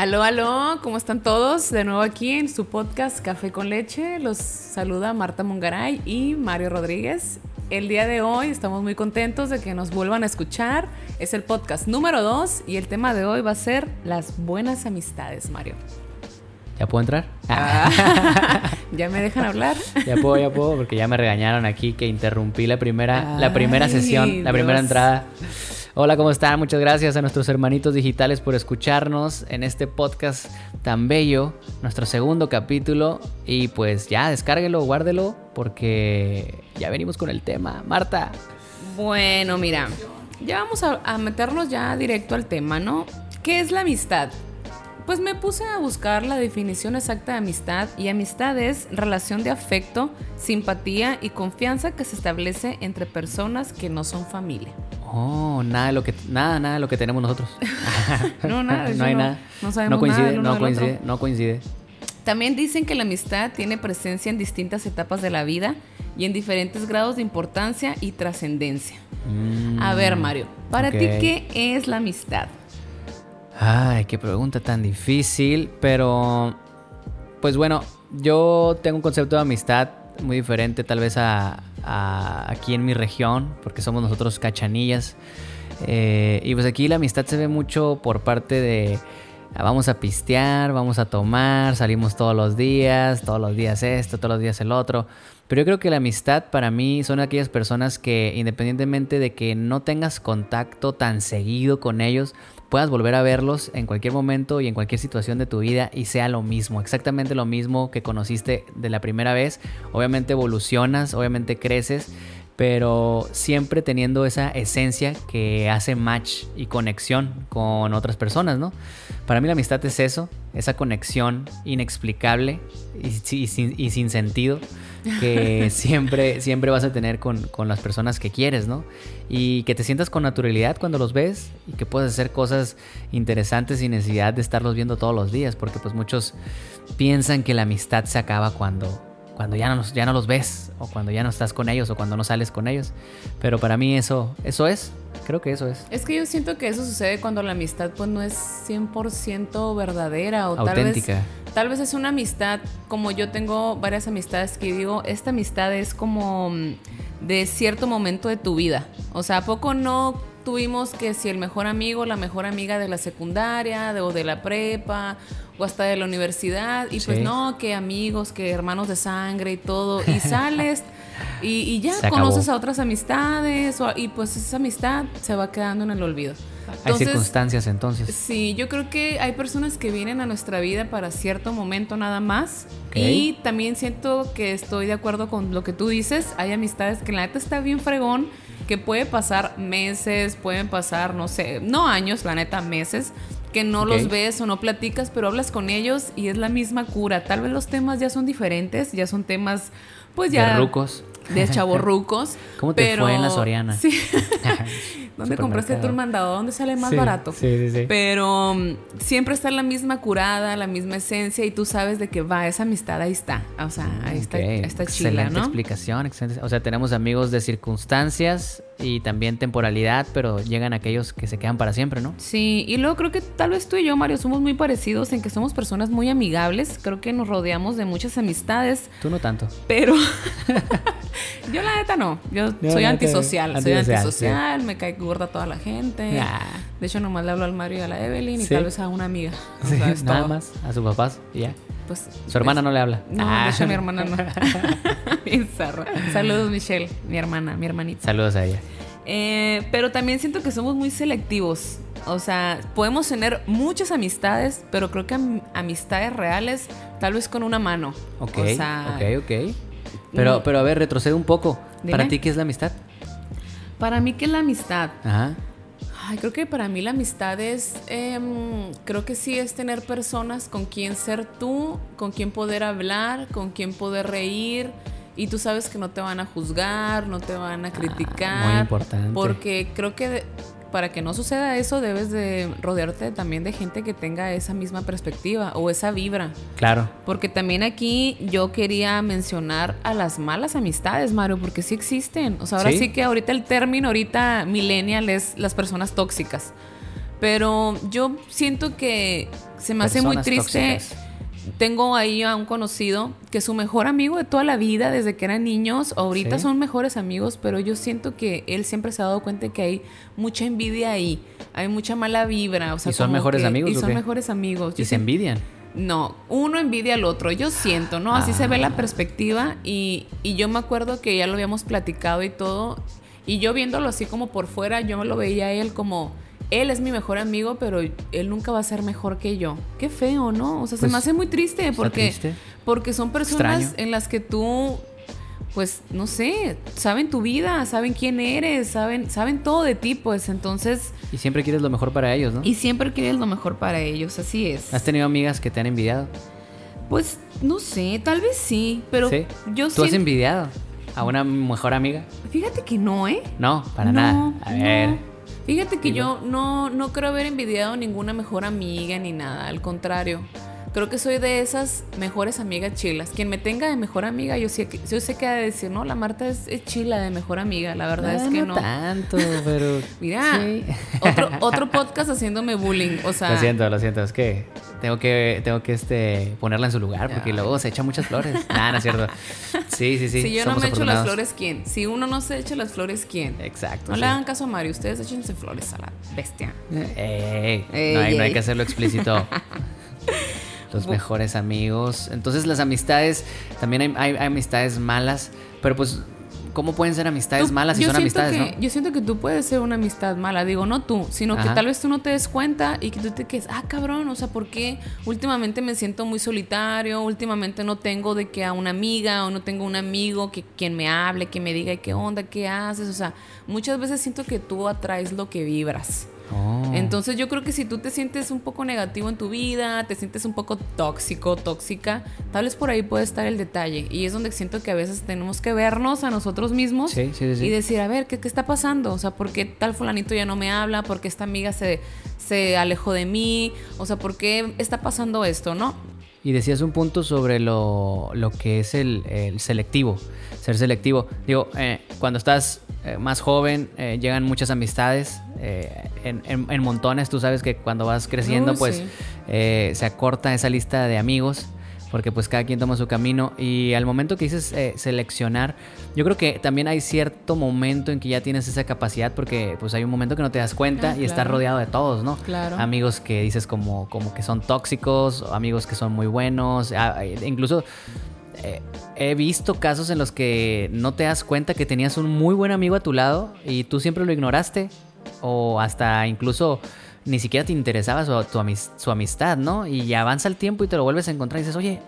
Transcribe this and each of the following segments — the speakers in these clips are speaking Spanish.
Aló, aló, ¿cómo están todos? De nuevo aquí en su podcast Café con Leche. Los saluda Marta Mongaray y Mario Rodríguez. El día de hoy estamos muy contentos de que nos vuelvan a escuchar. Es el podcast número 2 y el tema de hoy va a ser las buenas amistades, Mario. ¿Ya puedo entrar? Ah. ¿Ya me dejan hablar? Ya puedo, ya puedo, porque ya me regañaron aquí que interrumpí la primera, la primera sesión, la primera entrada. Hola, ¿cómo están? Muchas gracias a nuestros hermanitos digitales por escucharnos en este podcast tan bello, nuestro segundo capítulo. Y pues ya, descárguelo, guárdelo, porque ya venimos con el tema. Marta. Bueno, mira, ya vamos a, meternos ya directo al tema, ¿no? ¿Qué es la amistad? Pues me puse a buscar la definición exacta de amistad y amistad es relación de afecto, simpatía y confianza que se establece entre personas que no son familia. Oh, nada de lo que, nada, nada de lo que tenemos nosotros. No, nada, de no hay no- nada. no sabemos no coincide, nada no coincide, otro. no coincide. También dicen que la amistad tiene presencia en distintas etapas de la vida y en diferentes grados de importancia y trascendencia. Mm, A ver, Mario, para ti. ¿qué es la amistad? Ay, qué pregunta tan difícil, pero pues bueno, yo tengo un concepto de amistad muy diferente tal vez a, aquí en mi región, porque somos nosotros cachanillas. Eh, y pues aquí la amistad se ve mucho por parte de ah, vamos a pistear, vamos a tomar, salimos todos los días, todos los días esto, todos los días el otro. Pero yo creo que la amistad para mí son aquellas personas que independientemente de que no tengas contacto tan seguido con ellos, puedas volver a verlos en cualquier momento y en cualquier situación de tu vida y sea lo mismo, exactamente lo mismo que conociste de la primera vez. Obviamente evolucionas, obviamente creces, pero siempre teniendo esa esencia que hace match y conexión con otras personas, ¿no? Para mí la amistad es eso, esa conexión inexplicable y, si- y sin, y sin sentido que siempre, siempre vas a tener con, con las personas que quieres, ¿no? Y que te sientas con naturalidad cuando los ves y que puedes hacer cosas interesantes sin necesidad de estarlos viendo todos los días, porque pues muchos piensan que la amistad se acaba cuando, cuando ya, no, los- ya no los ves o cuando ya no estás con ellos o cuando no sales con ellos. Pero para mí eso, eso es, creo que eso es. Es que yo siento que eso sucede cuando la amistad pues no es 100% verdadera o Auténtica. tal vez tal vez es una amistad como yo tengo varias amistades que digo, esta amistad es como mm, de cierto momento de tu vida. O sea, ¿a poco no tuvimos que si el mejor amigo, la mejor amiga de la secundaria de, o de la prepa o hasta de la universidad y pues no, que amigos, que hermanos de sangre y todo y sales y, y ya conoces a otras amistades o- y pues esa amistad se va quedando en el olvido. Hay circunstancias entonces. Sí, yo creo que hay personas que vienen a nuestra vida para cierto momento nada más. Y también siento que estoy de acuerdo con lo que tú dices. Hay amistades que la neta está bien fregón, que puede pasar meses, pueden pasar, no sé, no años, la neta, meses, que no los ves o no platicas, pero hablas con ellos y es la misma cura. Tal vez los temas ya son diferentes, ya son temas, pues ya... De rucos. De chavorrucos. ¿Cómo te pero- fue en la Soriana? Sí. ¿Dónde compraste tu mandado? ¿Dónde sale más Sí, barato? sí, sí, sí. Pero mm, siempre está la misma curada, la misma esencia y tú sabes de que va, esa amistad ahí está. O sea, ahí está, está chila, excelente ¿no? explicación, excelente. O sea, tenemos amigos de circunstancias y también temporalidad, pero llegan aquellos que se quedan para siempre, ¿no? Sí, y luego creo que tal vez tú y yo, Mario, somos muy parecidos en que somos personas muy amigables. Creo que nos rodeamos de muchas amistades, Tú no tanto. pero yo la neta no. Yo No, soy antisocial, soy antisocial, me cae gorda toda la gente. Nah. De hecho, nomás le hablo al Mario y a la Evelyn y Sí. tal vez a una amiga. O Sí, sea, es nada todo. más a sus papás y ya. Pues, Su hermana no le habla. No, Ah. de hecho mi hermana no. Bien zarra. Saludos, Michelle, mi hermana, mi hermanita. Saludos a ella. Eh, pero también siento que somos muy selectivos. O sea, podemos tener muchas amistades, pero creo que am- amistades reales, tal vez con una mano. Ok, O sea, ok, ok. Pero, no- pero a ver, retrocede un poco. ¿Para ti qué es la amistad? para mí, ¿qué es la amistad? Ajá. Ay, creo que para mí la amistad es, em, creo que sí es tener personas con quien ser tú, con quien poder hablar, con quien poder reír. Y tú sabes que no te van a juzgar, no te van a criticar. Ah, muy importante. Porque creo que para que no suceda eso debes de rodearte también de gente que tenga esa misma perspectiva o esa vibra. Claro. Porque también aquí yo quería mencionar a las malas amistades, Mario, porque sí existen. O sea, ahora ¿Sí? sí, que ahorita el término, ahorita millennial es las personas tóxicas. Pero yo siento que se me hace muy triste. Tengo ahí a un conocido que su mejor amigo de toda la vida, desde que eran niños, ahorita son mejores amigos, pero yo siento que él siempre se ha dado cuenta que hay mucha envidia ahí, hay mucha mala vibra. O sea, ¿Y son mejores amigos? Y son mejores amigos. ¿Y se envidian? No, uno envidia al otro, yo siento, ¿no? Así se ve la ah. perspectiva y, y yo me acuerdo que ya lo habíamos platicado y todo, y yo viéndolo así como por fuera, yo lo veía a él como él es mi mejor amigo, pero él nunca va a ser mejor que yo. Qué feo, ¿no? O sea, se me pues, hace muy triste porque, porque son personas en las que tú, pues, no sé, saben tu vida, saben quién eres, saben, saben todo de ti, pues entonces... Y siempre quieres lo mejor para ellos, ¿no? Y siempre quieres lo mejor para ellos, así es. ¿Has tenido amigas que te han envidiado? Pues, no sé, tal vez sí, pero ¿Sí? yo ¿Tú has envidiado a una mejor amiga? Fíjate que no, ¿eh? No, para nada. A ver... Fíjate que yo no, no creo haber envidiado ninguna mejor amiga ni nada, al contrario. Creo que soy de esas mejores amigas chilas. Quien me tenga de mejor amiga, yo sé, yo sé que ha de decir, no, la Marta es, chila de mejor amiga. La verdad es que no. No tanto, pero. Mira, otro, otro podcast haciéndome bullying. O sea. Lo siento, lo siento. Es que tengo que, tengo que este, ponerla en su lugar porque luego se echa muchas flores. Nada, no es cierto. Sí, sí, sí. Si yo no me echo las flores, ¿quién? Si uno no se echa las flores, ¿quién? Exacto. No le hagan caso a Mario. Ustedes échense flores a la bestia. Ey, no, hay, no hay que hacerlo explícito. los mejores amigos. Entonces las amistades, también hay, amistades malas, pero pues ¿Cómo pueden ser amistades malas si son amistades, no? Yo siento que tú puedes ser una amistad mala, digo, no tú, sino que tal vez tú no te des cuenta y que tú te quedes, ah, cabrón, o sea, ¿por qué últimamente me siento muy solitario? Últimamente no tengo de que a una amiga o no tengo un amigo que quien me hable, que me diga qué onda, qué haces, o sea, muchas veces siento que tú atraes lo que vibras. Oh. Entonces yo creo que si tú te sientes un poco negativo en tu vida, te sientes un poco tóxico, tóxica, tal vez por ahí puede estar el detalle. Y es donde siento que a veces tenemos que vernos a nosotros mismos y decir, a ver, ¿qué, está pasando? O sea, ¿por qué tal fulanito ya no me habla? ¿Por qué esta amiga se, se alejó de mí? O sea, ¿por qué está pasando esto, no? Y decías un punto sobre lo, que es el, selectivo, ser selectivo. Digo, eh, cuando estás eh, más joven eh, llegan muchas amistades en, montones. Tú sabes que cuando vas creciendo, pues se acorta esa lista de amigos porque pues cada quien toma su camino y al momento que dices seleccionar, yo creo que también hay cierto momento en que ya tienes esa capacidad porque pues hay un momento que no te das cuenta ah, y estás rodeado de todos, ¿no? Claro. Amigos que dices como, como que son tóxicos, amigos que son muy buenos, ah, incluso eh, he visto casos en los que no te das cuenta que tenías un muy buen amigo a tu lado y tú siempre lo ignoraste o hasta incluso ni siquiera te interesaba su, amistad, ¿no? Y avanza el tiempo y te lo vuelves a encontrar y dices, oye,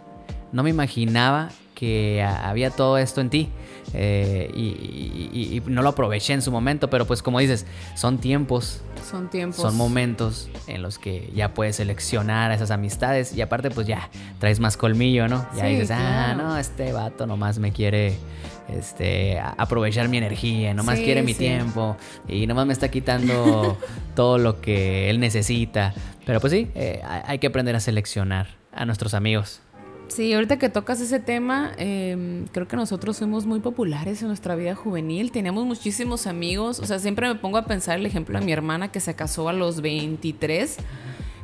no me imaginaba que había todo esto en ti. Eh, y, no lo aproveché en su momento, pero pues como dices, son tiempos. Son tiempos. Son momentos en los que ya puedes seleccionar esas amistades y aparte pues ya traes más colmillo, ¿no? Ya dices, ah, no, este vato nomás me quiere este, aprovechar mi energía, nomás quiere mi tiempo y nomás me está quitando todo lo que él necesita. Pero pues sí, eh, hay que aprender a seleccionar a nuestros amigos. Sí, ahorita que tocas ese tema, em, creo que nosotros fuimos muy populares en nuestra vida juvenil, teníamos muchísimos amigos, o sea, siempre me pongo a pensar el ejemplo de mi hermana que se casó a los 23,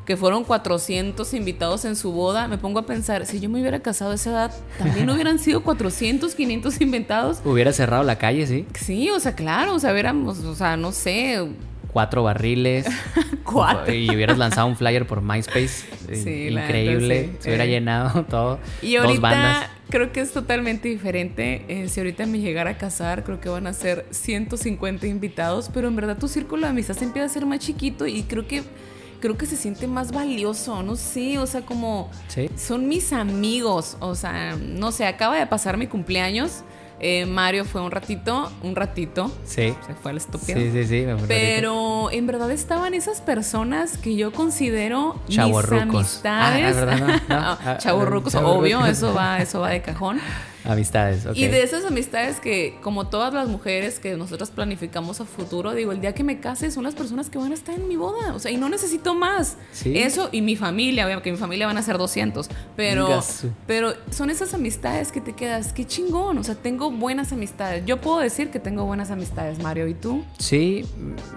que fueron 400 invitados en su boda, me pongo a pensar, si yo me hubiera casado a esa edad, también hubieran sido 400, 500 inventados. Hubiera cerrado la calle, sí. Sí, o sea, claro, o sea, hubiéramos, o sea, no sé, cuatro barriles. cuatro. Y hubieras lanzado un flyer por MySpace. Increíble. Se hubiera llenado todo. Y ahorita creo que es totalmente diferente. Eh, si ahorita me llegara a casar, creo que van a ser 150 invitados. Pero en verdad tu círculo de amistad se empieza a ser más chiquito y creo que creo que se siente más valioso, no sé, o sea, como son mis amigos, o sea, no sé, acaba de pasar mi cumpleaños eh, Mario fue un ratito, un ratito. Sí. Se fue al estúpido. Sí, sí, sí. Pero en verdad estaban esas personas que yo considero mis amistades. Ah. No, no. Ah, obvio, eso va, eso va de cajón. Amistades, ok. Y de esas amistades que, como todas las mujeres que nosotros planificamos a futuro, digo, el día que me case son las personas que van a estar en mi boda. O sea, y no necesito más. Sí. Eso y mi familia, que mi familia van a ser 200. Pero, Gasu. pero son esas amistades que te quedas, qué chingón. O sea, tengo buenas amistades. Yo puedo decir que tengo buenas amistades, Mario. ¿Y tú? Sí,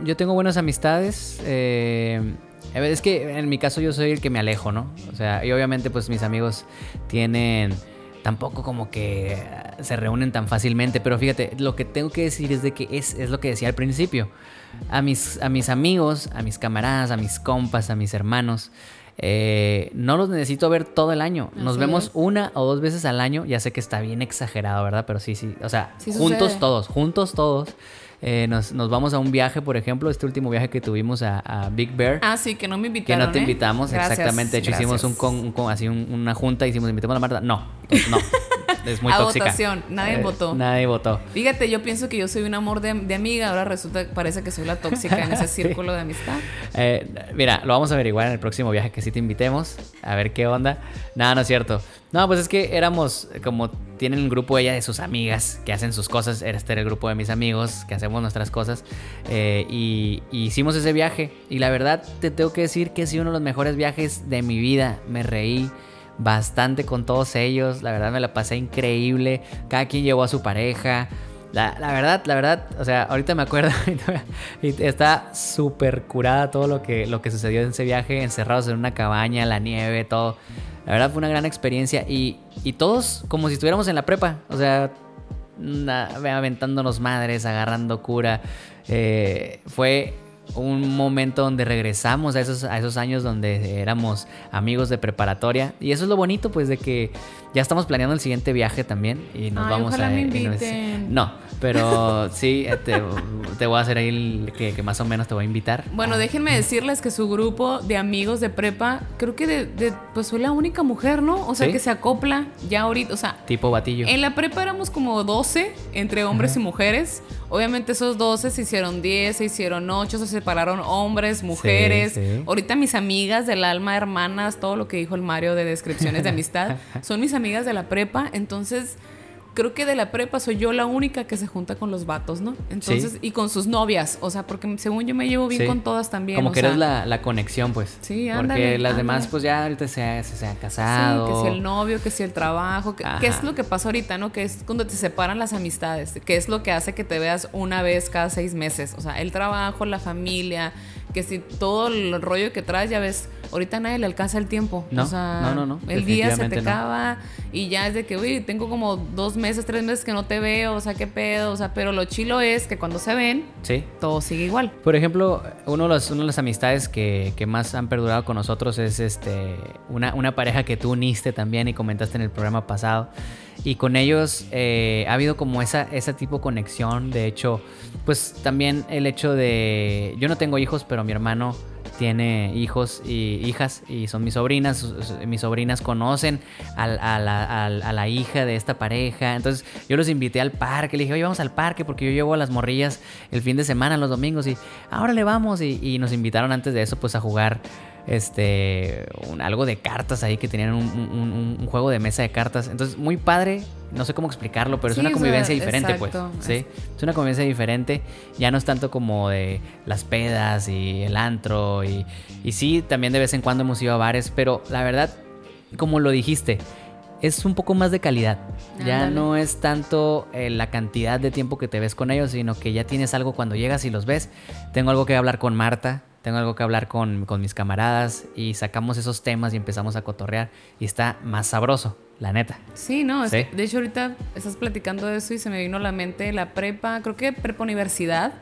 yo tengo buenas amistades. eh, es que en mi caso yo soy el que me alejo, ¿no? O sea, y obviamente pues mis amigos tienen tampoco como que se reúnen tan fácilmente, pero fíjate, lo que tengo que decir es de que es, es lo que decía al principio. A mis, a mis amigos, a mis camaradas, a mis compas, a mis hermanos, eh, no los necesito ver todo el año. Nos vemos es. una o dos veces al año. Ya sé que está bien exagerado, ¿verdad? Pero sí, sí. O sea, Sí juntos todos, juntos todos. Eh, nos, nos vamos a un viaje, por ejemplo, este último viaje que tuvimos a, a Big Bear. Ah, sí, que no me que invitaron. no te ¿eh? invitamos, Gracias, exactamente. De hecho, hicimos un, con, un con- así un- una junta, hicimos, invitemos a la Marta. No, no. es muy A tóxica. votación, nadie Eh, votó. Nadie votó. Fíjate, yo pienso que yo soy un amor de, de amiga, ahora resulta, parece que soy la tóxica en ese Sí. círculo de amistad. Eh, mira, lo vamos a averiguar en el próximo viaje que sí te invitemos. A ver qué onda. Nada, no es cierto. No, pues es que éramos como tienen un grupo ella de sus amigas que hacen sus cosas. Este era el grupo de mis amigos que hacemos nuestras cosas. eh, y, y hicimos ese viaje. Y la verdad, te tengo que decir que ha sido uno de los mejores viajes de mi vida. Me reí bastante con todos ellos. La verdad, me la pasé increíble. Cada quien llevó a su pareja. La, la verdad, la verdad, o sea, ahorita me acuerdo está súper curada todo lo que, lo que sucedió en ese viaje, encerrados en una cabaña, la nieve, todo. La verdad fue una gran experiencia y, y todos como si estuviéramos en la prepa, o sea, aventándonos madres, agarrando cura. Eh, fue un momento donde regresamos a esos, a esos años donde éramos amigos de preparatoria y eso es lo bonito pues de que ya estamos planeando el siguiente viaje también y nos Ay, vamos ojalá a... me inviten. no, pero sí, eh, te, te voy a hacer ahí el que, que más o menos te voy a invitar. Bueno, déjenme decirles que su grupo de amigos de prepa, creo que de, de- pues soy la única mujer, ¿no? O sea, Sí. que se acopla ya ahorita, o sea, Tipo batillo. en la prepa éramos como 12 entre hombres y mujeres. Obviamente esos 12 se hicieron 10, se hicieron 8, se separaron hombres, mujeres. sí. Ahorita mis amigas del alma, hermanas, todo lo que dijo el Mario de descripciones de amistad, son mis amigas de la prepa. Entonces, creo que de la prepa soy yo la única que se junta con los vatos, ¿no? Entonces, Sí. y con sus novias. O sea, porque según yo me llevo bien Sí. con todas también. Como o que sea, eres la, la conexión, pues. Sí, Porque ándale, las demás, pues ya ahorita se, se, se han Sí, casado. que si el novio, que si el trabajo, que, que es lo que pasa ahorita, ¿no? Que es cuando te separan las amistades, que es lo que hace que te veas una vez cada seis meses. O sea, el trabajo, la familia, que si todo el rollo que traes, ya ves, ahorita a nadie le alcanza el tiempo. No, o sea, no, no, no, El día se te acaba y ya es de que, uy, tengo como dos meses, tres meses que no te veo, o sea, qué pedo, o sea, pero lo chilo es que cuando se ven, Sí. todo sigue igual. Por ejemplo, uno de los, una de las amistades que, que más han perdurado con nosotros es este una, una pareja que tú uniste también y comentaste en el programa pasado. Y con ellos eh, ha habido como esa, esa tipo de conexión. De hecho, pues también el hecho de... Yo no tengo hijos, pero mi hermano tiene hijos y hijas y son mis sobrinas. Mis sobrinas conocen a la hija de esta pareja. Entonces yo los invité al parque. Le dije, oye, vamos al parque porque yo llevo a las morrillas el fin de semana, los domingos. Y ahora le vamos. Y, y nos invitaron antes de eso pues a jugar este un- algo de cartas ahí que tenían un, un- juego de mesa de cartas. Entonces muy padre. No sé cómo explicarlo, pero Sí, es una o sea, convivencia diferente, exacto. pues. Sí, es una convivencia diferente. Ya no es tanto como de las pedas y el antro. Y, y sí, también de vez en cuando hemos ido a bares, pero la verdad, como lo dijiste, es un poco más de calidad. Ya no es tanto eh, la cantidad de tiempo que te ves con ellos, sino que ya tienes algo cuando llegas y los ves. Tengo algo que hablar con Marta, tengo algo que hablar con, con mis camaradas y sacamos esos temas y empezamos a cotorrear y está más sabroso, la neta. Sí, no, es- de hecho ahorita estás platicando de eso y se me vino a la mente la prepa, creo que prepa universidad,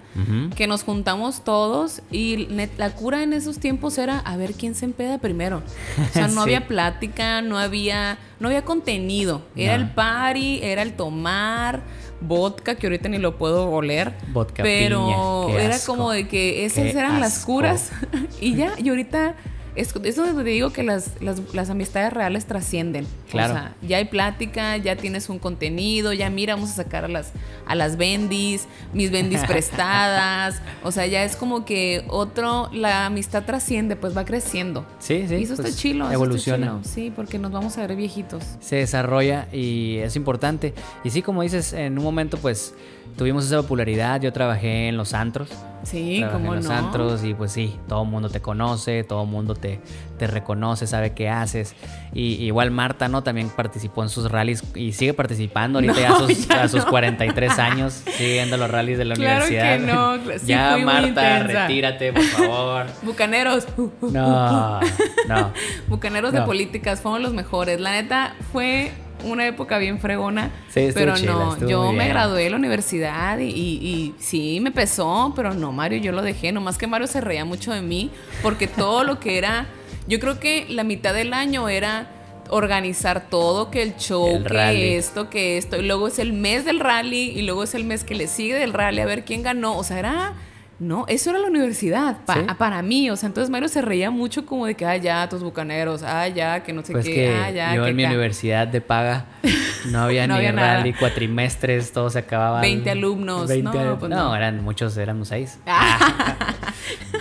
que nos juntamos todos y net- la cura en esos tiempos era a ver quién se empeda primero. O sea, no Sí. había plática, no había, no había contenido. Era No. el party, era el tomar vodka, que ahorita ni lo puedo oler. Vodka pero piña, era como de que esas Qué eran las curas y ya, y ahorita es, es donde te digo que las, las, las amistades reales trascienden. Claro. O sea, ya hay plática, ya tienes un contenido, ya mira, vamos a sacar a las, a las bendis, mis bendis prestadas. O sea, ya es como que otro, la amistad trasciende, pues va creciendo. Sí, sí. y eso pues, está chilo. eso está Evoluciona. chilo. Sí, porque nos vamos a ver viejitos. se desarrolla y es importante. Y sí, como dices, en un momento pues tuvimos esa popularidad. Yo trabajé en los antros. Sí, trabajé como en los no. antros y pues sí, todo el mundo te conoce, todo el mundo te, te reconoce, sabe qué haces. Y igual Marta, ¿no? También participó en sus rallies y sigue participando ahorita No, ya a sus, ya a sus no. 43 años, a los rallies de la Claro que universidad. sí ya, Marta, retírate, por favor. Bucaneros. No, no. Bucaneros de políticas fueron los mejores. La neta fue una época bien fregona. Sí, pero chila, no, yo me gradué de la universidad y, y- y sí me pesó, pero no, Mario, yo lo dejé. Nomás que Mario se reía mucho de mí porque todo lo que era, yo creo que la mitad del año era organizar todo, que el show, El que rally. esto, que esto, y luego es el mes del rally y luego es el mes que le sigue del rally a ver quién ganó. O sea, era no, eso era la universidad, pa- ¿Sí? para mí. O sea, entonces Mario se reía mucho como de que, ah, ya, tus bucaneros, ah, ya, que no sé Pues qué, que ah, ya, yo que en mi acá". universidad de paga no había No ni había nada. rally, cuatrimestres, todo se acababa. 20 alumnos, no, pues no, no. eran muchos, éramos seis.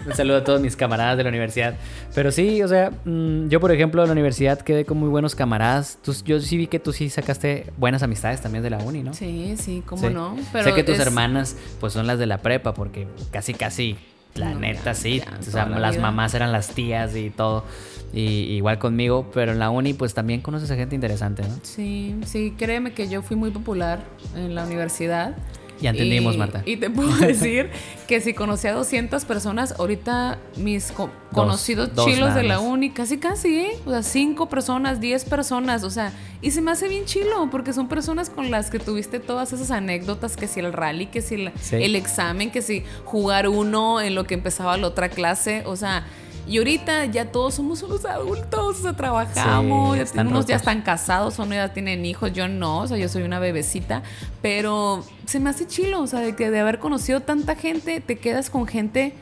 Un saludo a todos mis camaradas de la universidad. Pero sí, o sea, mm, yo por ejemplo en la universidad quedé con muy buenos camaradas. Tú- yo sí vi que tú sí sacaste buenas amistades también de la uni, ¿no? Sí, sí, cómo Sí. no. sé que tus es- hermanas pues son las de la prepa porque casi casi la No, neta ya, sí, ya, o sea, la las vida. mamás eran las tías y todo. Y igual conmigo, pero en la uni pues también conoces a gente interesante, ¿no? Sí, sí, créeme que yo fui muy popular en la universidad. Ya entendimos, Y- Marta. Y te puedo decir que si conocí a 200 personas, ahorita mis co- conocidos dos chilos de la uni, casi casi, ¿eh? O sea, 5 personas, 10 personas, o sea, y se me hace bien chilo, porque son personas con las que tuviste todas esas anécdotas, que si el rally, que si el, Sí. el examen, que si jugar uno en lo que empezaba la otra clase, o sea... Y ahorita ya todos somos unos adultos, o sea, trabajamos, Sí, ya están unos ya están casados, unos ya tienen hijos, yo no, o sea, yo soy una bebecita, pero se me hace chilo, o sea, de que de haber conocido tanta gente, te quedas con gente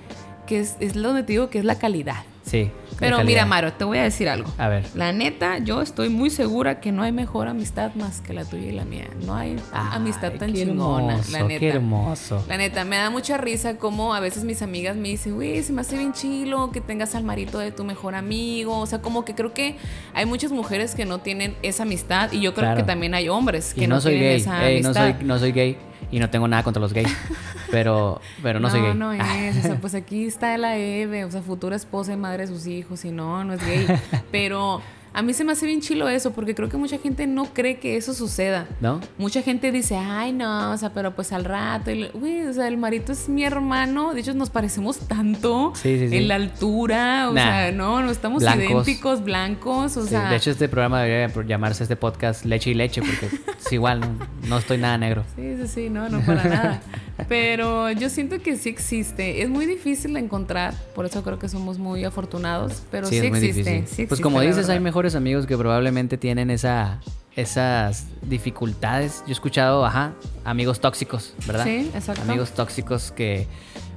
que es, es donde te digo que es la calidad. Sí. Pero mira, Maro, te voy a decir algo. A ver. La neta, yo estoy muy segura que no hay mejor amistad más que la tuya y la mía. No hay amistad tan qué chingona, hermoso, la neta. Qué hermoso. La neta, me da mucha risa como a veces mis amigas me dicen, güey, se me hace bien chilo que tengas al marito de tu mejor amigo. O sea, como que creo que hay muchas mujeres que no tienen esa amistad y yo creo Claro. que también hay hombres que Y no, no soy tienen gay. esa Ey, no amistad. soy, no soy gay y no tengo nada contra los gays. Pero, pero no, soy gay. No, es. O sea, pues aquí está la Eve, o sea, futura esposa y madre de sus hijos, y no, no es gay. Pero a mí se me hace bien chilo eso, porque creo que mucha gente no cree que eso suceda. ¿No? Mucha gente dice, ay, no, o sea, pero pues al rato. y le- Güey, o sea, el marito es mi hermano. De hecho, nos parecemos tanto Sí, sí, sí. en la altura. O Nah. sea, no, no estamos Blancos. idénticos, blancos. O sea, de hecho, este programa debería llamarse este podcast Leche y Leche porque es igual, no, no estoy nada negro. Sí, sí, sí, no, no para nada. Pero yo siento que sí existe. Es muy difícil de encontrar, por eso creo que somos muy afortunados, pero sí, es muy existe. difícil. sí pues existe, como la dices, hay verdad. Mejores amigos que probablemente tienen esa, esas dificultades. Yo he escuchado, ajá, amigos tóxicos, ¿verdad? Sí, exacto. Amigos tóxicos que,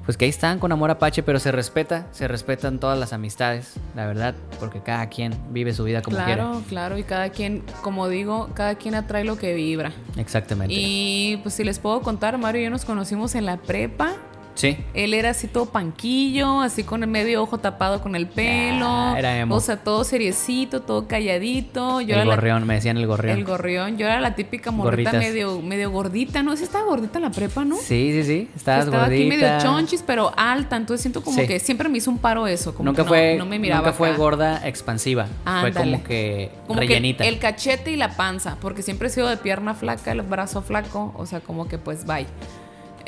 pues que ahí están con amor apache, pero se respeta, se respetan todas las amistades, la verdad, porque cada quien vive su vida como Claro, quiere. claro, y cada quien, como digo, cada quien atrae lo que vibra. Exactamente. Y pues si les puedo contar, Mario y yo nos conocimos en la prepa. Sí. Él era así todo panquillo, así con el medio ojo tapado con el pelo. Ah, era emo. O sea, todo seriecito, todo calladito. Yo el la- gorrión, me decían el gorrión. el gorrión. Yo era la típica morrita Gorritas. medio, medio gordita, ¿no? Sí estaba gordita en la prepa, ¿no? Sí, sí, sí. Estabas estaba aquí medio gordita. chonchis, pero alta. Entonces siento como Sí. que siempre me hizo un paro eso. Como Nunca que no- fue, no, me miraba nunca fue gorda expansiva. Fue Ándale. como que Como rellenita. que el cachete y la panza, porque siempre he sido de pierna flaca, el brazo flaco, o sea, como que pues bye.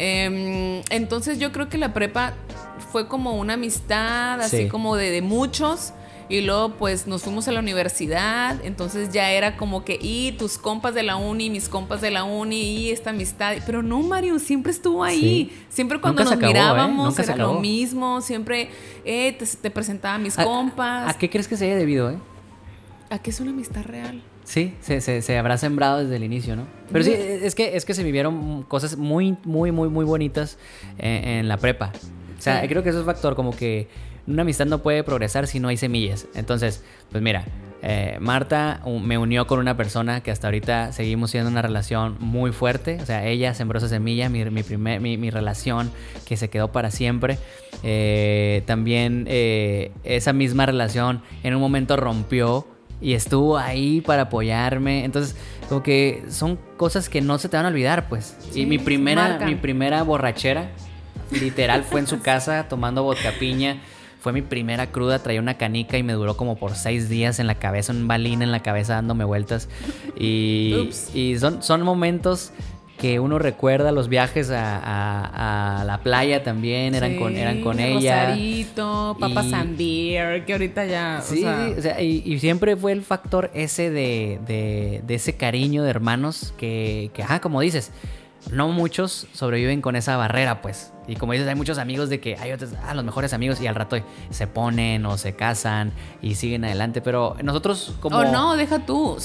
Em, entonces yo creo que la prepa fue como una amistad, así Sí. como de, de muchos. Y luego pues nos fuimos a la universidad, entonces ya era como que, y tus compas de la uni, mis compas de la uni, y esta amistad. Pero no, Mario, siempre estuvo ahí. Sí. Siempre cuando Nunca nos acabó, ¿eh? mirábamos era lo mismo, siempre eh, te, te presentaba a mis ¿A- compas. ¿A qué crees que se haya debido, eh? ¿A qué es una amistad real? Sí, se, se, se habrá sembrado desde el inicio, ¿no? Pero sí, es que, es que se vivieron cosas muy, muy, muy, muy bonitas en, en la prepa. O sea, Sí. creo que eso es factor, como que una amistad no puede progresar si no hay semillas. Entonces, pues mira, eh, Marta me unió con una persona que hasta ahorita seguimos siendo una relación muy fuerte. O sea, ella sembró esa semilla, mi, mi, primer, mi, mi relación que se quedó para siempre. Eh, también eh, esa misma relación en un momento rompió y estuvo ahí para apoyarme. Entonces, como que son cosas que no se te van a olvidar, pues. y mi primera, mi primera borrachera, literal, fue en su casa tomando vodka piña. Fue mi primera cruda, traía una canica y me duró como por seis días en la cabeza, un balín en la cabeza dándome vueltas. Y, y son, son momentos que uno recuerda los viajes a, la playa también, eran con, eran con ella. Rosarito, Papa Beer, que ahorita ya. Sí, o sea, y, siempre fue el factor ese de, de, ese cariño de hermanos que, que, ajá, como dices, no muchos sobreviven con esa barrera, pues. Y como dices, hay muchos amigos de que hay otros, ah, los mejores amigos y al rato se ponen o se casan y siguen adelante, pero nosotros como... Oh, no, deja tú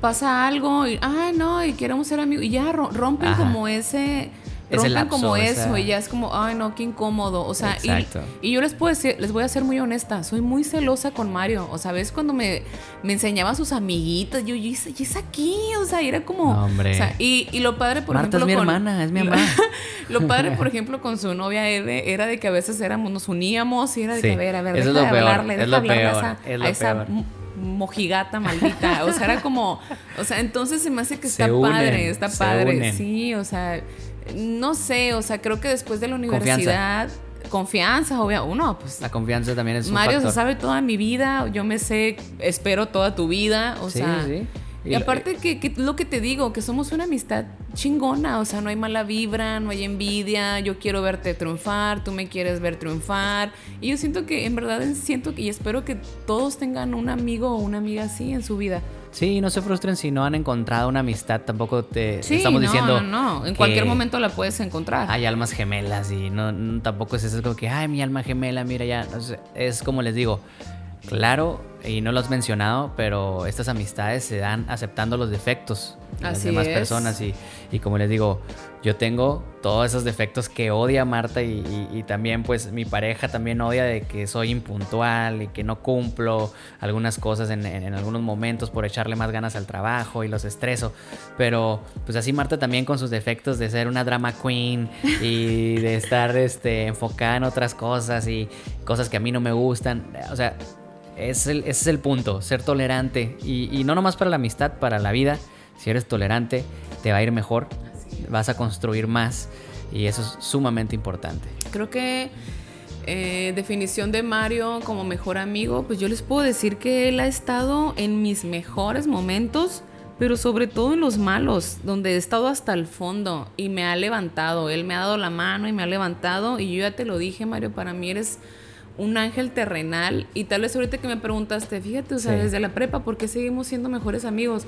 pasa algo y, ah, no, y queremos ser amigos. Y ya rompen como ese rompen como eso y ya es como, ay no, qué incómodo. O sea, y, yo les puedo decir, les voy a ser muy honesta, soy muy celosa con Mario. O sea, ves cuando me, me enseñaba a sus amiguitas, yo, y es aquí, o sea, era como. hombre. O sea, y, y, lo padre, por Marta ejemplo. es mi hermana, es mi mamá. lo padre, por ejemplo, con su novia Eve, era de que a veces éramos, nos uníamos y era de que, a ver, a ver, deja de hablarle, deja de hablarle a esa, mojigata maldita. O sea, era como, o sea, entonces se me hace que está padre, está padre. Sí, o sea, no sé, o sea, creo que después de la universidad. Confianza, obvio. Uno, pues. La confianza también es un Mario se sabe toda mi vida. Yo me sé, espero toda tu vida. O sea. Sí. Y, aparte que, lo que te digo, que somos una amistad chingona, o sea, no hay mala vibra, no hay envidia, yo quiero verte triunfar, tú me quieres ver triunfar. Y yo siento que, en verdad, siento que, y espero que todos tengan un amigo o una amiga así en su vida. Sí, no se frustren si no han encontrado una amistad, tampoco te estamos diciendo. No, no, en cualquier momento la puedes encontrar. Hay almas gemelas y no, tampoco es eso como que, ay, mi alma gemela, mira ya. es como les digo, claro, y no lo has mencionado, pero estas amistades se dan aceptando los defectos de las demás personas. Y, y, como les digo, yo tengo todos esos defectos que odia Marta y, también pues mi pareja también odia de que soy impuntual y que no cumplo algunas cosas en, en, algunos momentos por echarle más ganas al trabajo y los estreso. Pero pues así Marta también con sus defectos de ser una drama queen y de estar este, enfocada en otras cosas y cosas que a mí no me gustan. O sea, es el, ese es el punto, ser tolerante. Y, no nomás para la amistad, para la vida. Si eres tolerante, te va a ir mejor, vas a construir más. Y eso es sumamente importante. Creo que eh, definición de Mario como mejor amigo, pues yo les puedo decir que él ha estado en mis mejores momentos, pero sobre todo en los malos, donde he estado hasta el fondo y me ha levantado. Él me ha dado la mano y me ha levantado. Y yo ya te lo dije, Mario, para mí eres un ángel terrenal y tal vez ahorita que me preguntaste, fíjate, o sea, desde la prepa, ¿por qué seguimos siendo mejores amigos?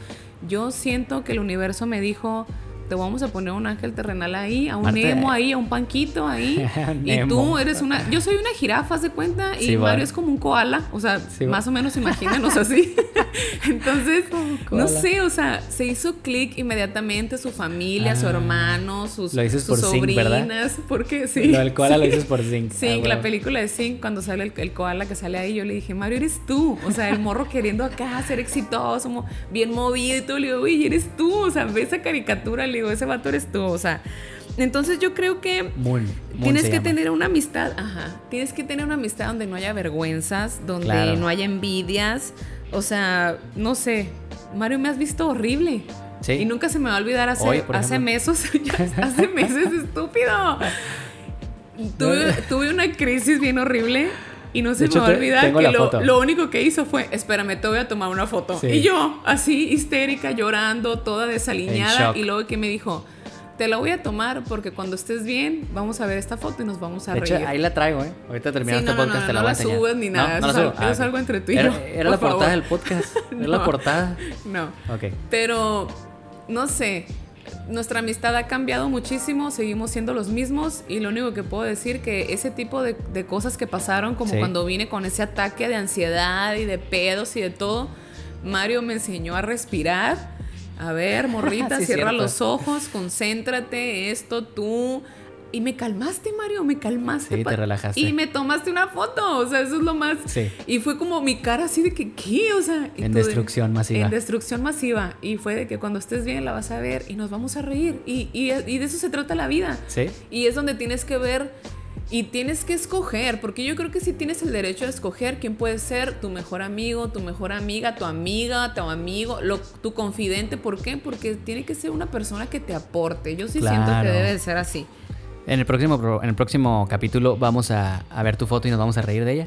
Yo siento que el universo me dijo, te vamos a poner un ángel terrenal ahí, a un Nemo ahí, a un Panquito ahí. y tú eres una. Yo soy una jirafa, ¿se cuenta? Y Mario es como un koala. O sea, más o menos imagínanos así. Entonces, no sé, o sea, se hizo clic inmediatamente su familia, su ah. hermano, sus, lo dices sus por sobrinas. porque sí. Lo del koala lo dices por Zinc. Sí, ah, la película de Zinc, cuando sale el, el, koala que sale ahí, yo le dije, Mario, eres tú. O sea, el morro queriendo acá ser exitoso, bien movido y todo. Le digo, uy, eres tú. O sea, ve esa caricatura, le digo, ese vato eres tú, o sea. Entonces yo creo que tienes que tener una amistad, ajá, tienes que tener una amistad donde no haya vergüenzas, donde no haya envidias, o sea, no sé, Mario me has visto horrible. Sí. Y nunca se me va a olvidar hace, hace meses, hace meses, estúpido. Tuve, tuve una crisis bien horrible y no se me va a olvidar que lo, lo, único que hizo fue, espérame, te voy a tomar una foto. Y yo, así histérica, llorando, toda desaliñada. Y luego que me dijo, te la voy a tomar porque cuando estés bien, vamos a ver esta foto y nos vamos a de reír. Hecho, ahí la traigo, ¿eh? Ahorita terminando este podcast, te la voy a enseñar. No la subes ni nada, eso, es, algo entre tú y yo. Era, la portada del podcast. Era la portada. No. Ok. Pero, no sé nuestra amistad ha cambiado muchísimo, seguimos siendo los mismos y lo único que puedo decir que ese tipo de, cosas que pasaron, como cuando vine con ese ataque de ansiedad y de pedos y de todo, Mario me enseñó a respirar. A ver, morrita, cierra los ojos, concéntrate, esto, tú, y me calmaste, Mario, me calmaste. Sí, te relajaste. Y me tomaste una foto, o sea, eso es lo más. Sí. Y fue como mi cara así de que, ¿qué? O sea, y En de- destrucción masiva. En destrucción masiva. Y fue de que cuando estés bien la vas a ver y nos vamos a reír. Y, y, y de eso se trata la vida. Sí. Y es donde tienes que ver y tienes que escoger, porque yo creo que sí tienes el derecho a escoger quién puede ser tu mejor amigo, tu mejor amiga, tu amiga, tu amigo, lo- tu confidente. ¿Por qué? Porque tiene que ser una persona que te aporte. Yo sí siento que debe de ser así. En el próximo, en el próximo capítulo vamos a, a ver tu foto y nos vamos a reír de ella.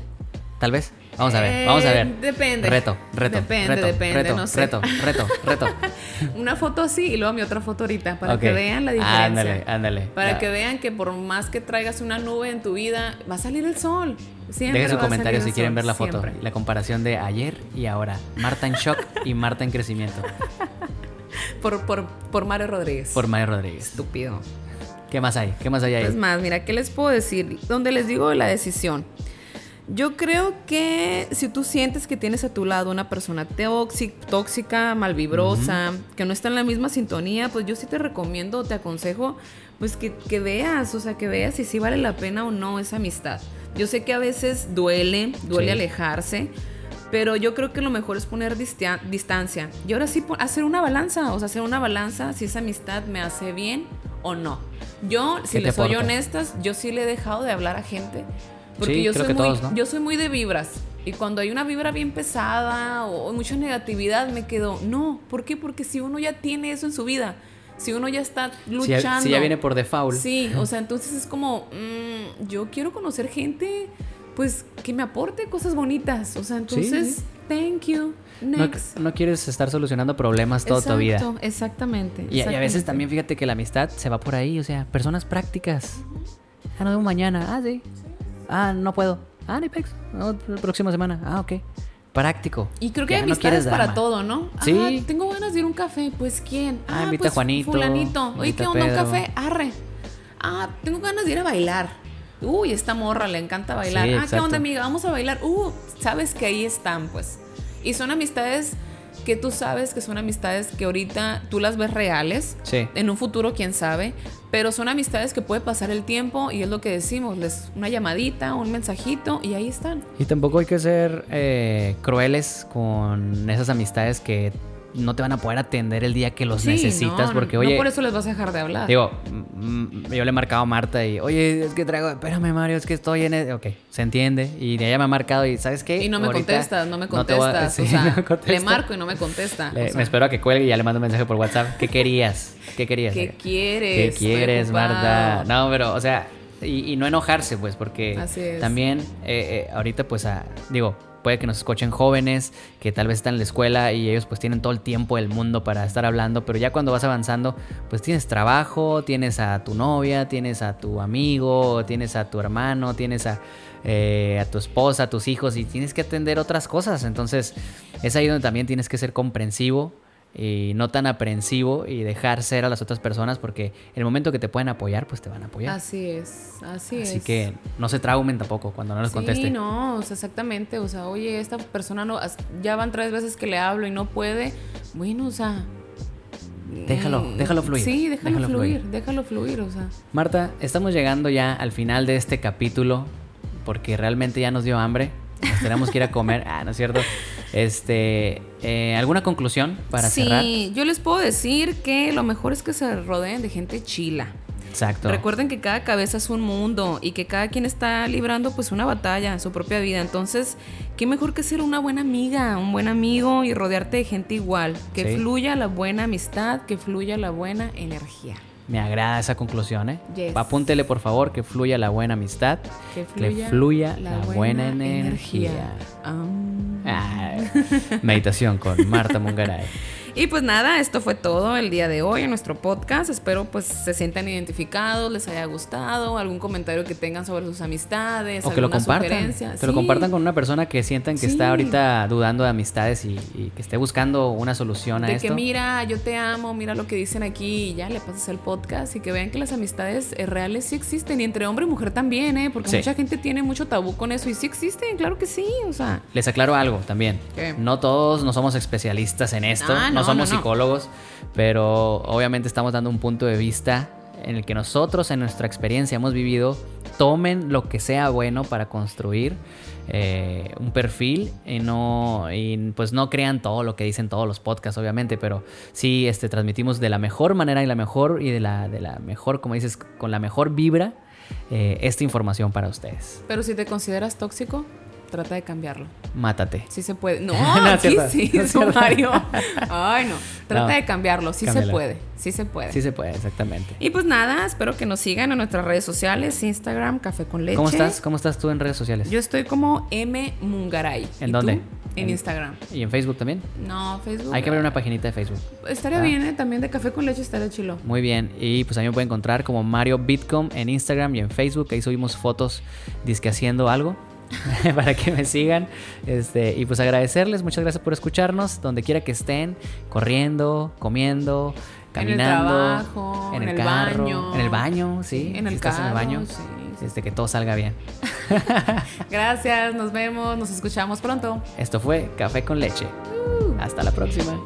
Tal vez. Vamos a ver, vamos a ver. Eh, depende. Reto, reto. Depende, reto, depende, reto, no sé. Reto, reto, reto. Una foto así y luego mi otra foto ahorita, para que vean la diferencia. Ándale, ándale. Para Ya. que vean que por más que traigas una nube en tu vida, va a salir el sol. Siempre Dejen su comentario si quieren ver la foto. siempre. La comparación de ayer y ahora. Marta en shock y Marta en crecimiento. Por, por, por Mario Rodríguez. Por Mario Rodríguez. Estúpido. ¿Qué más hay? ¿Qué más hay ahí? Es más, mira, ¿qué les puedo decir? Donde les digo de la decisión. Yo creo que si tú sientes que tienes a tu lado una persona tóxica, malvibrosa, que no está en la misma sintonía, pues yo sí te recomiendo, te aconsejo, pues que, que veas, o sea, que veas si sí vale la pena o no esa amistad. Yo sé que a veces duele, duele Sí. alejarse, pero yo creo que lo mejor es poner distancia. Y ahora sí, hacer una balanza, o sea, hacer una balanza si esa amistad me hace bien o no. Yo, si ¿Qué te les soy honestas, yo sí le he dejado de hablar a gente. Porque Sí, yo, soy muy, todos, ¿no? yo soy muy de vibras. Y cuando hay una vibra bien pesada o mucha negatividad, me quedo, no. ¿Por qué? Porque si uno ya tiene eso en su vida, si uno ya está Si ya, luchando. si ya viene por default. Sí, o sea, entonces es como, mm, yo quiero conocer gente, pues, que me aporte cosas bonitas. O sea, entonces, sí. Thank you. No, Next. no quieres estar solucionando problemas toda tu vida. Exacto, Exactamente. Y, a veces exactamente. también fíjate que la amistad se va por ahí, o sea, personas prácticas. Ah, nos vemos mañana. Ah, sí. Ah, no puedo. Ah, ni pex. No, próxima semana. Ah, ok. Práctico. Y creo que Ya hay no amistades para drama. todo, ¿no? Sí. Ah, tengo ganas de ir a un café. Pues, ¿quién? Ah, invita pues, a Juanito, Fulanito. Oye, invita ¿qué onda? ¿Un café? Arre. Ah, tengo ganas de ir a bailar. Uy, esta morra le encanta bailar. Sí, ah, ¿qué onda, amiga? Vamos a bailar. Uh, sabes que ahí están, pues. Y son amistades que tú sabes que son amistades que ahorita tú las ves reales. Sí. En un futuro, quién sabe. Pero son amistades que puede pasar el tiempo y es lo que decimos. Les, una llamadita, un mensajito y ahí están. Y tampoco hay que ser eh, crueles con esas amistades que no te van a poder atender el día que los Sí, necesitas. no, porque, no oye, por eso les vas a dejar de hablar. digo, mm, yo le he marcado a Marta y, oye, es que traigo, espérame, Mario, es que estoy en. el-". Ok, se entiende. Y ella me ha marcado y, ¿sabes qué? Y no me Ahorita contestas, no me no contestas. sí, o sea, no me contesta. le marco y no me contesta. Le- o sea, me espero a que cuelgue y ya le mando un mensaje por WhatsApp. ¿Qué querías? ¿Qué querías? ¿Qué ¿Qué quieres? Estoy quieres. Marta? No, pero, o sea, y, y no enojarse, pues, porque Así es. también eh, eh, ahorita, pues, ah, digo, puede que nos escuchen jóvenes que tal vez están en la escuela y ellos pues tienen todo el tiempo del mundo para estar hablando, pero ya cuando vas avanzando, pues tienes trabajo, tienes a tu novia, tienes a tu amigo, tienes a tu hermano, tienes a, eh, a tu esposa, a tus hijos y tienes que atender otras cosas. Entonces es ahí donde también tienes que ser comprensivo y no tan aprensivo y dejar ser a las otras personas porque en el momento que te pueden apoyar, pues te van a apoyar. Así es, así, Así es. que no se traumen tampoco cuando no les Sí, conteste. no, o sea, exactamente. O sea, oye, esta persona no, ya van tres veces que le hablo y no puede. Bueno, o sea. Déjalo, mm, déjalo fluir, Sí, déjalo, déjalo fluir, fluir. déjalo fluir, o sea. Marta, estamos llegando ya al final de este capítulo porque realmente ya nos dio hambre. Nos tenemos que ir a comer. Ah, no es cierto. Este, eh, ¿alguna conclusión para sí, cerrar? yo les puedo decir que lo mejor es que se rodeen de gente chila. Exacto. Recuerden que cada cabeza es un mundo y que cada quien está librando pues una batalla en su propia vida. Entonces, qué mejor que ser una buena amiga, un buen amigo y rodearte de gente igual. Que Sí. fluya la buena amistad, que fluya la buena energía. Me agrada esa conclusión, ¿eh? Yes. Apúntele, por favor, que fluya la buena amistad, Que que fluya, la, buena, energía. Ah, meditación con Marta Mungaray. Y pues nada, esto fue todo el día de hoy en nuestro podcast. Espero pues se sientan identificados, les haya gustado, algún comentario que tengan sobre sus amistades, O que lo compartan. sugerencia. Que lo compartan con una persona que sientan que Sí. está ahorita dudando de amistades y, y que esté buscando una solución a De esto. que mira, yo te amo, mira lo que dicen aquí y ya le pasas el podcast y que vean que las amistades eh, reales sí existen y entre hombre y mujer también, ¿eh? Porque Sí. mucha gente tiene mucho tabú con eso y sí existen, claro que sí, o sea. Les aclaro algo también. ¿Qué? No todos no somos especialistas en esto, Ah, no, no, somos no, no. psicólogos, pero obviamente estamos dando un punto de vista en el que nosotros en nuestra experiencia hemos vivido, tomen lo que sea bueno para construir eh, un perfil y no y pues no crean todo lo que dicen todos los podcasts obviamente pero sí este transmitimos de la mejor manera y la mejor y de la de la mejor como dices con la mejor vibra eh, esta información para ustedes Pero si te consideras tóxico, trata de cambiarlo. mátate Sí se puede. No, No, aquí sí, no es cierto. Mario. Ay, no. Trata No. de cambiarlo. Sí se puede. Sí se puede. sí se puede exactamente Y pues nada, espero que nos sigan en nuestras redes sociales, Instagram, Café con Leche. cómo estás cómo estás tú en redes sociales Yo estoy como M Mungaray. ¿En ¿Y dónde? tú? En En- Instagram. y en Facebook también No, Facebook. hay que abrir una paginita de Facebook Estaría Ah. bien, ¿eh? También de Café con Leche estaría chilo. Muy bien, y pues a mí me pueden encontrar como Mario Bitcom en Instagram y en Facebook, ahí subimos fotos disque haciendo algo para que me sigan. Este, y pues agradecerles, muchas gracias por escucharnos, donde quiera que estén, corriendo, comiendo, En el caminando, trabajo, en el baño. en el baño, sí, en el si estás en el carro, baño, sí, sí. este, que todo salga bien. Gracias, nos vemos, nos escuchamos pronto. Esto fue Café con Leche. Hasta la próxima.